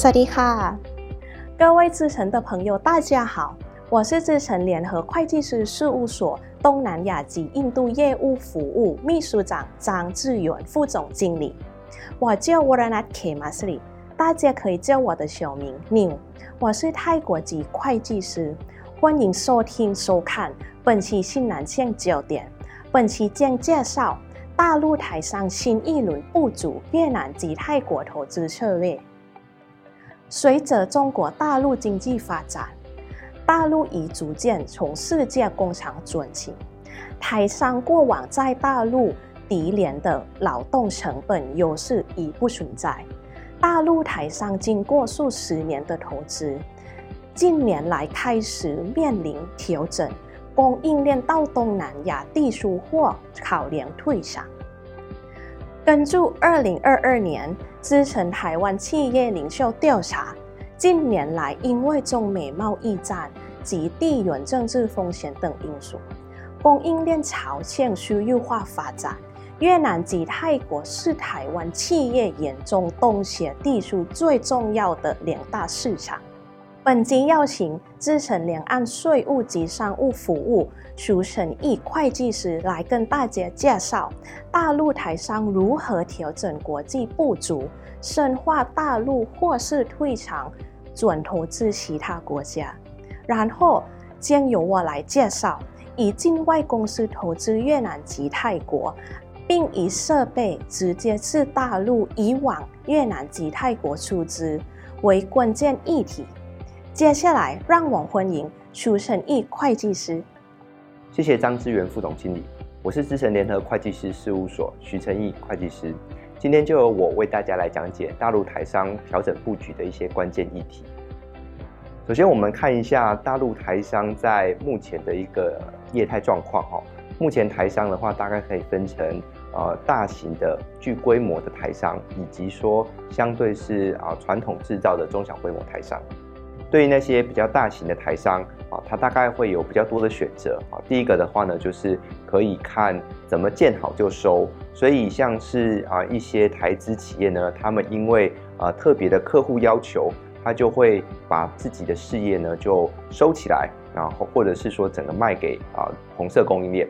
สวัสดีค่ะ，各位资诚的朋友，大家好，我是资诚联合会计师事务所东南亚及印度业务服务秘书长张志远副总经理。我叫 Waranat Khemasri，大家可以叫我的小名 New。我是泰国籍会计师，欢迎收听收看本期新南向焦点。本期将介绍大陆台商新一轮部署越南及泰国投资策略。 随着中国大陆经济发展，大陆已逐渐从世界工厂转型。台商过往在大陆低廉的劳动成本优势已不存在。大陆台商经过数十年的投资，近年来开始面临调整供应链到东南亚地区或考量退场。根据二零二二年资诚台湾企业领袖调查，近年来因为中美贸易战及地缘政治风险等因素，供应链朝向区域化发展。越南及泰国是台湾企业眼中东协地区最重要的两大市场。本集邀请资诚两岸税务及商务服务苏成义会计师来跟大家介绍大陆台商如何调整国际布局、深化大陆或是退场转投资其他国家。然后将由我来介绍以境外公司投资越南及泰国，并以设备直接至大陆以往越南及泰国出资为关键议题。接下来，让我欢迎苏成义会计师。谢谢张志源副总经理，我是资诚联合会计师事务所徐成义会计师。今天就由我为大家来讲解大陆台商调整布局的一些关键议题。首先，我们看一下大陆台商在目前的一个业态状况。哈，目前台商的话，大概可以分成呃大型的具规模的台商，以及说相对是啊传统制造的中小规模台商。对于那些比较大型的台商啊，他大概会有比较多的选择啊。第一个的话呢，就是可以看怎么见好就收，所以像是啊一些台资企业呢，他们因为啊特别的客户要求，他就会把自己的事业呢就收起来，然后或者是说整个卖给啊红色供应链。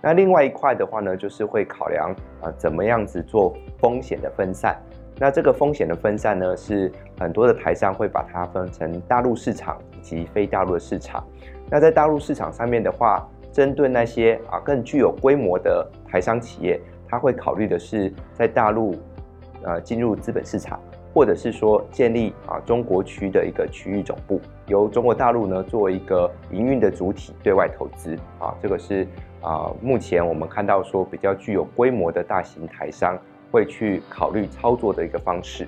那另外一块的话呢，就是会考量啊怎么样子做风险的分散。那这个风险的分散呢，是很多的台商会把它分成大陆市场以及非大陆的市场。那在大陆市场上面的话，针对那些啊更具有规模的台商企业，他会考虑的是在大陆呃进入资本市场，或者是说建立啊中国区的一个区域总部，由中国大陆呢作为一个营运的主体对外投资啊，这个是啊目前我们看到说比较具有规模的大型台商。会去考虑操作的一个方式。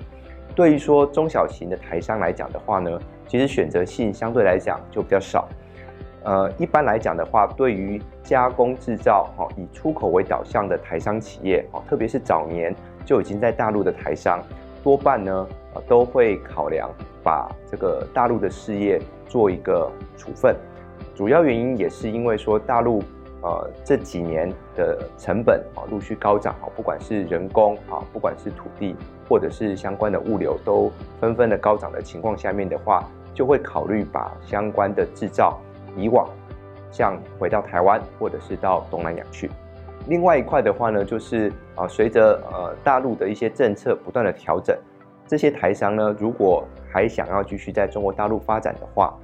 对于说中小型的台商来讲的话呢，其实选择性相对来讲就比较少。呃，一般来讲的话，对于加工制造哈，以出口为导向的台商企业哦，特别是早年就已经在大陆的台商，多半呢都会考量把这个大陆的事业做一个处分。主要原因也是因为说大陆。呃，这几年的成本啊陆续高涨啊，不管是人工啊，不管是土地，或者是相关的物流，都纷纷的高涨的情况下面的话，就会考虑把相关的制造以往像回到台湾，或者是到东南亚去。另外一块的话呢，就是啊，随着呃大陆的一些政策不断的调整，这些台商呢，如果还想要继续在中国大陆发展的话，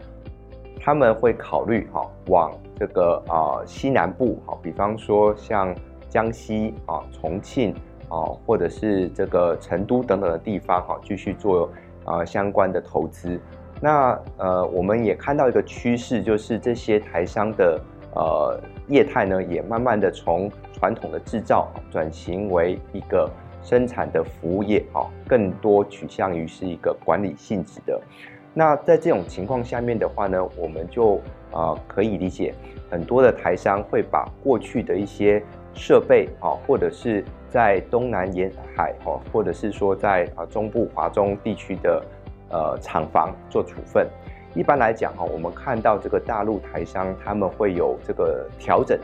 他们会考虑哈往。这个啊西南部啊，比方说像江西啊、重庆啊，或者是这个成都等等的地方哈，继续做啊相关的投资。那呃，我们也看到一个趋势，就是这些台商的呃业态呢，也慢慢的从传统的制造转型为一个生产的服务业啊，更多取向于是一个管理性质的。那在这种情况下面的话呢，我们就啊、呃、可以理解，很多的台商会把过去的一些设备啊，或者是在东南沿海哦，或者是说在啊中部华中地区的呃厂房做处分。一般来讲哈，我们看到这个大陆台商他们会有这个调整，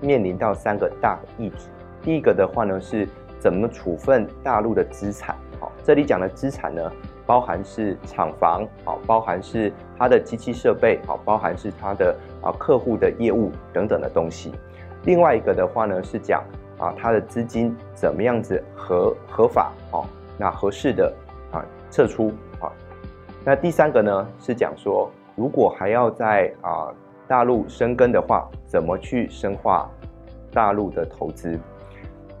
面临到三个大议题。第一个的话呢，是怎么处分大陆的资产？好，这里讲的资产呢？包含是厂房啊，包含是它的机器设备啊，包含是它的啊客户的业务等等的东西。另外一个的话呢，是讲啊它的资金怎么样子合合法哦，那合适的啊撤出啊。那第三个呢是讲说，如果还要在啊大陆生根的话，怎么去深化大陆的投资？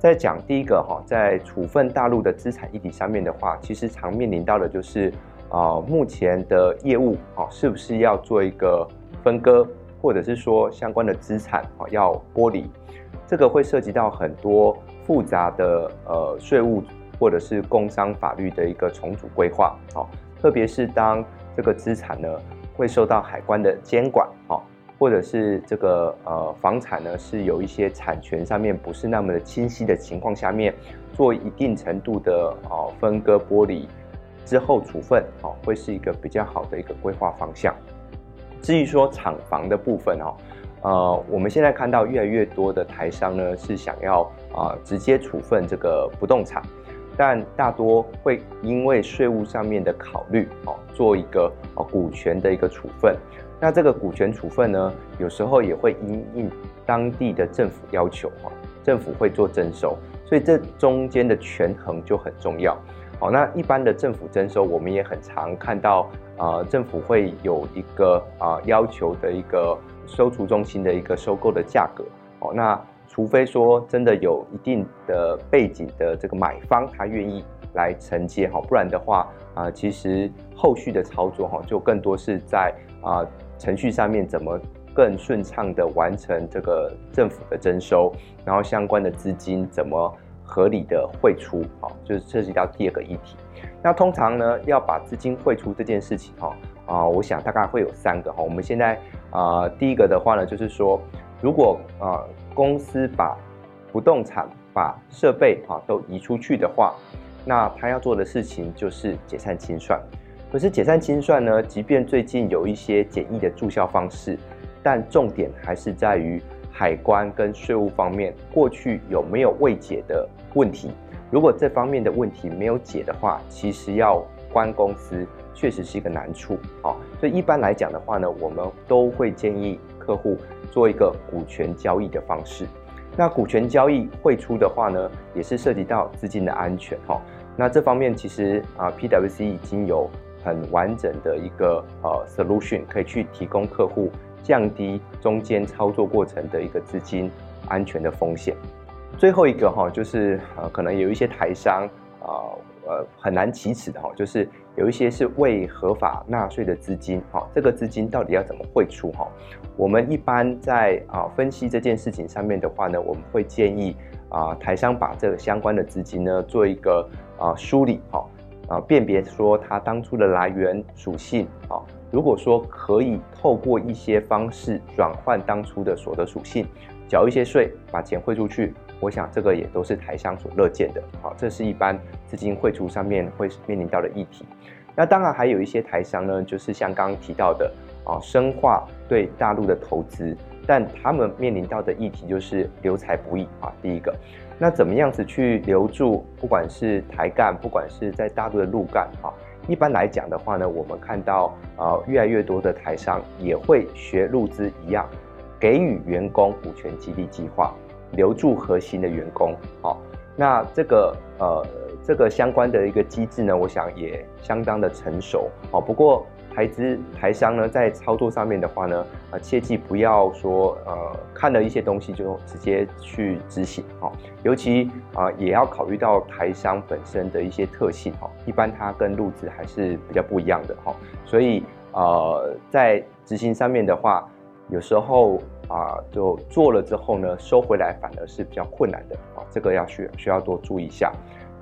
在讲第一个哈，在处分大陆的资产议题上面的话，其实常面临到的就是啊，目前的业务啊，是不是要做一个分割，或者是说相关的资产啊要剥离？这个会涉及到很多复杂的呃税务或者是工商法律的一个重组规划啊，特别是当这个资产呢会受到海关的监管啊。或者是这个呃房产呢，是有一些产权上面不是那么的清晰的情况下面，做一定程度的啊分割剥离之后处分，哦，会是一个比较好的一个规划方向。至于说厂房的部分哦，呃，我们现在看到越来越多的台商呢是想要啊直接处分这个不动产，但大多会因为税务上面的考虑哦，做一个哦股权的一个处分。那这个股权处分呢，有时候也会因应当地的政府要求哈，政府会做征收，所以这中间的权衡就很重要。好，那一般的政府征收，我们也很常看到啊，政府会有一个啊要求的一个收储中心的一个收购的价格。哦，那除非说真的有一定的背景的这个买方他愿意来承接哈，不然的话啊，其实后续的操作哈，就更多是在啊。程序上面怎么更顺畅的完成这个政府的征收，然后相关的资金怎么合理的汇出，好，就是涉及到第二个议题。那通常呢，要把资金汇出这件事情，哈啊，我想大概会有三个哈。我们现在啊，第一个的话呢，就是说，如果啊公司把不动产、把设备啊都移出去的话，那他要做的事情就是解散清算。可是解散清算呢，即便最近有一些简易的注销方式，但重点还是在于海关跟税务方面过去有没有未解的问题。如果这方面的问题没有解的话，其实要关公司确实是一个难处。好，所以一般来讲的话呢，我们都会建议客户做一个股权交易的方式。那股权交易汇出的话呢，也是涉及到资金的安全。哈，那这方面其实啊，PwC 已经有。很完整的一个呃 solution 可以去提供客户降低中间操作过程的一个资金安全的风险。最后一个哈就是呃可能有一些台商啊呃很难启齿的哈，就是有一些是未合法纳税的资金哈，这个资金到底要怎么汇出哈？我们一般在啊分析这件事情上面的话呢，我们会建议啊台商把这个相关的资金呢做一个啊梳理哈。啊，辨别说它当初的来源属性啊，如果说可以透过一些方式转换当初的所得属性，缴一些税，把钱汇出去，我想这个也都是台商所乐见的。好，这是一般资金汇出上面会面临到的议题。那当然还有一些台商呢，就是像刚刚提到的啊，深化对大陆的投资，但他们面临到的议题就是留财不易啊，第一个。那怎么样子去留住，不管是台干，不管是在大陆的陆干，啊，一般来讲的话呢，我们看到啊，越来越多的台商也会学陆资一样，给予员工股权激励计划，留住核心的员工。好，那这个呃，这个相关的一个机制呢，我想也相当的成熟。好，不过。台资台商呢，在操作上面的话呢，呃，切记不要说呃看了一些东西就直接去执行哈，尤其啊、也要考虑到台商本身的一些特性哈，一般它跟陆资还是比较不一样的哈，所以呃在执行上面的话，有时候啊、就做了之后呢，收回来反而是比较困难的啊，这个要需需要多注意一下。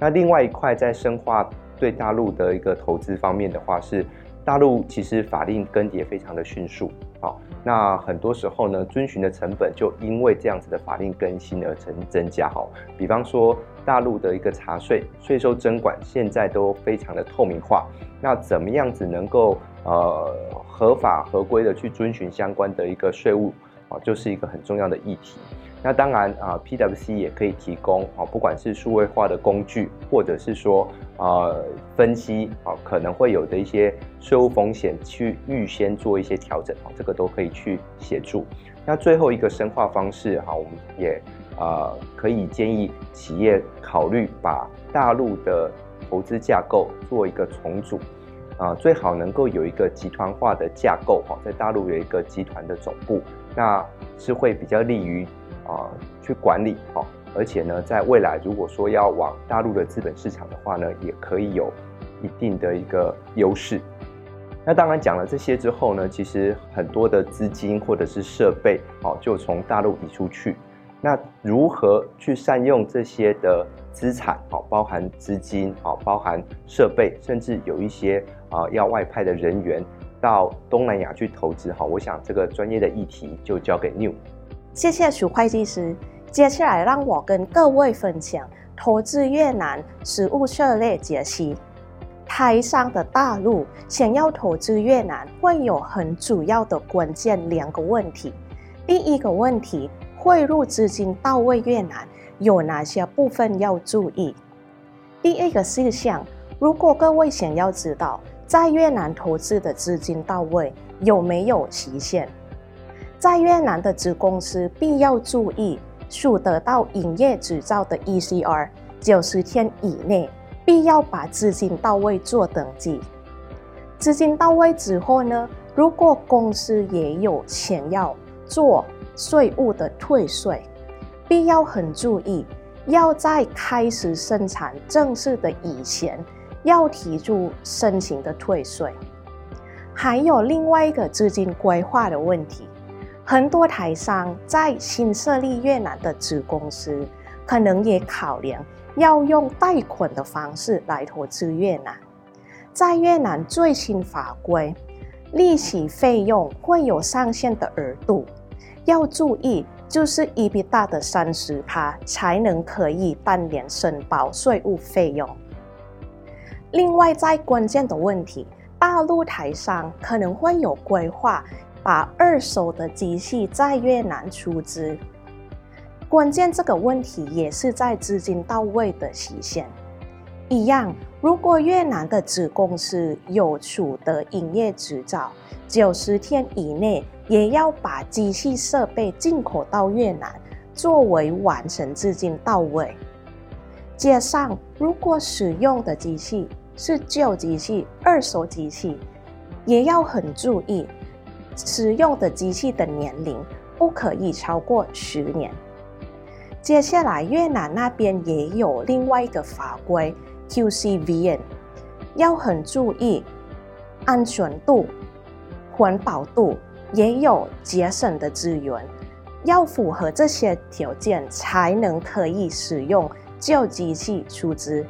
那另外一块在深化对大陆的一个投资方面的话是。大陆其实法令更迭非常的迅速，好，那很多时候呢，遵循的成本就因为这样子的法令更新而增增加，哈，比方说大陆的一个查税、税收征管现在都非常的透明化，那怎么样子能够呃合法合规的去遵循相关的一个税务，啊，就是一个很重要的议题。那当然啊，PwC 也可以提供啊，不管是数位化的工具，或者是说啊分析啊可能会有的一些税务风险，去预先做一些调整啊，这个都可以去协助。那最后一个深化方式哈，我们也啊可以建议企业考虑把大陆的投资架构做一个重组啊，最好能够有一个集团化的架构哈，在大陆有一个集团的总部，那是会比较利于。啊，去管理好，而且呢，在未来如果说要往大陆的资本市场的话呢，也可以有一定的一个优势。那当然讲了这些之后呢，其实很多的资金或者是设备，哦，就从大陆移出去。那如何去善用这些的资产，哦，包含资金，哦，包含设备，甚至有一些啊要外派的人员到东南亚去投资，哈，我想这个专业的议题就交给 New。谢谢徐会计师。接下来让我跟各位分享投资越南实务策略解析。台商的大陆想要投资越南，会有很主要的关键两个问题。第一个问题，汇入资金到位越南有哪些部分要注意？第二个事项，如果各位想要知道在越南投资的资金到位有没有期限？在越南的子公司必要注意，属得到营业执照的 ECR 九十天以内，必要把资金到位做登记。资金到位之后呢，如果公司也有想要做税务的退税，必要很注意，要在开始生产正式的以前，要提出申请的退税。还有另外一个资金规划的问题。很多台商在新设立越南的子公司，可能也考量要用贷款的方式来投资越南。在越南最新法规，利息费用会有上限的额度，要注意，就是 EBITDA 的三十趴才能可以半年申报税务费用。另外，在关键的问题，大陆台商可能会有规划。把二手的机器在越南出资，关键这个问题也是在资金到位的期限。一样，如果越南的子公司有取得营业执照，九十天以内也要把机器设备进口到越南，作为完成资金到位。加上，如果使用的机器是旧机器、二手机器，也要很注意。使用的机器的年龄不可以超过十年。接下来，越南那边也有另外一个法规 QCVN，要很注意安全度、环保度，也有节省的资源，要符合这些条件才能可以使用旧机器出资。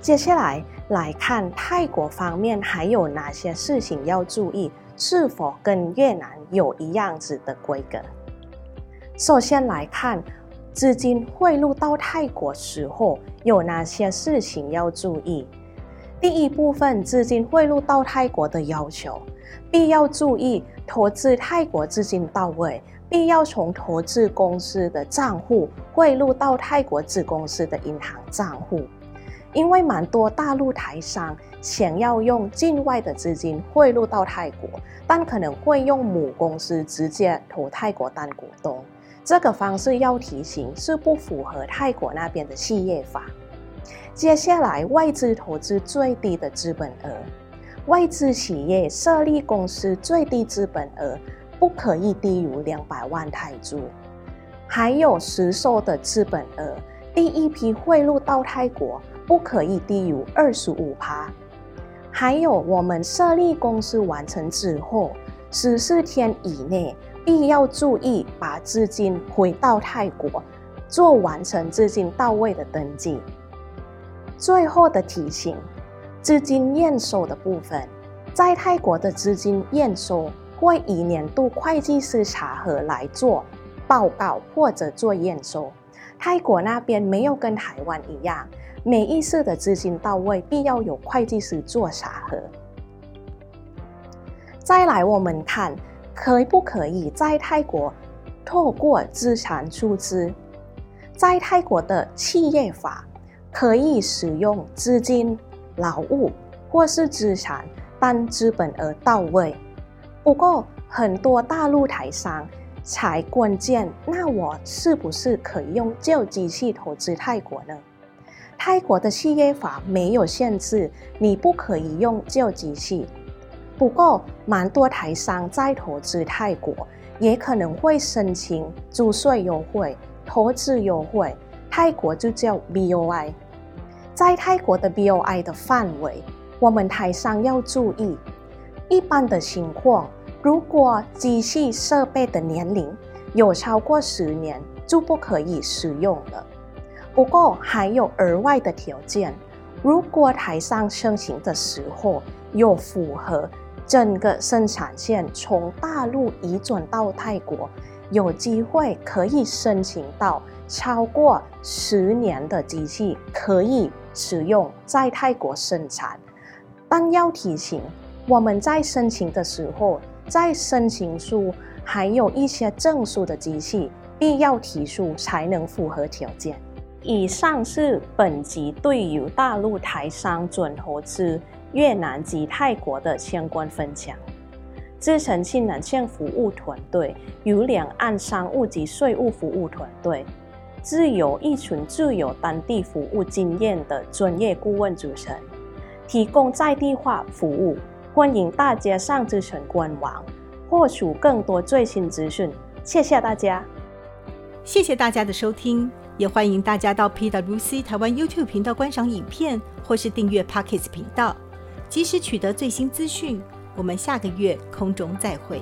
接下来来看泰国方面还有哪些事情要注意。是否跟越南有一样子的规格？首先来看资金汇入到泰国时候有哪些事情要注意。第一部分，资金汇入到泰国的要求，必要注意投资泰国资金到位，必要从投资公司的账户汇入到泰国子公司的银行账户。因为蛮多大陆台商想要用境外的资金汇入到泰国，但可能会用母公司直接投泰国当股东，这个方式要提醒是不符合泰国那边的企业法。接下来，外资投资最低的资本额，外资企业设立公司最低资本额不可以低于两百万泰铢，还有实收的资本额，第一批汇入到泰国。不可以低于二十五趴。还有，我们设立公司完成之后十四天以内，必要注意把资金回到泰国，做完成资金到位的登记。最后的提醒：资金验收的部分，在泰国的资金验收会以年度会计师查核来做报告或者做验收。泰国那边没有跟台湾一样。每一次的资金到位，必要有会计师做查核。再来，我们看可不可以在泰国透过资产出资。在泰国的企业法可以使用资金、劳务或是资产，但资本额到位。不过，很多大陆台商才关键，那我是不是可以用旧机器投资泰国呢？泰国的企业法没有限制，你不可以用旧机器。不过，蛮多台商在投资泰国，也可能会申请租税优惠。投资优惠，泰国就叫 BOI。在泰国的 BOI 的范围，我们台商要注意。一般的情况，如果机器设备的年龄有超过十年，就不可以使用了。不过还有额外的条件，如果台上申请的时候有符合整个生产线从大陆移转到泰国。有机会可以申请到超过十年的机器可以使用在泰国生产，但要提醒我们在申请的时候，在申请书还有一些证书的机器必要提出才能符合条件。以上是本集对于大陆台商准投资越南及泰国的相关分享。资诚信南向服务团队由两岸商务及税务服务团队，自有一群具有当地服务经验的专业顾问组成，提供在地化服务。欢迎大家上资诚官网获取更多最新资讯。谢谢大家，谢谢大家的收听，也欢迎大家到 PwC 台湾 YouTube 频道观赏影片，或是订阅 Podcast 频道，及时取得最新资讯。我们下个月空中再会。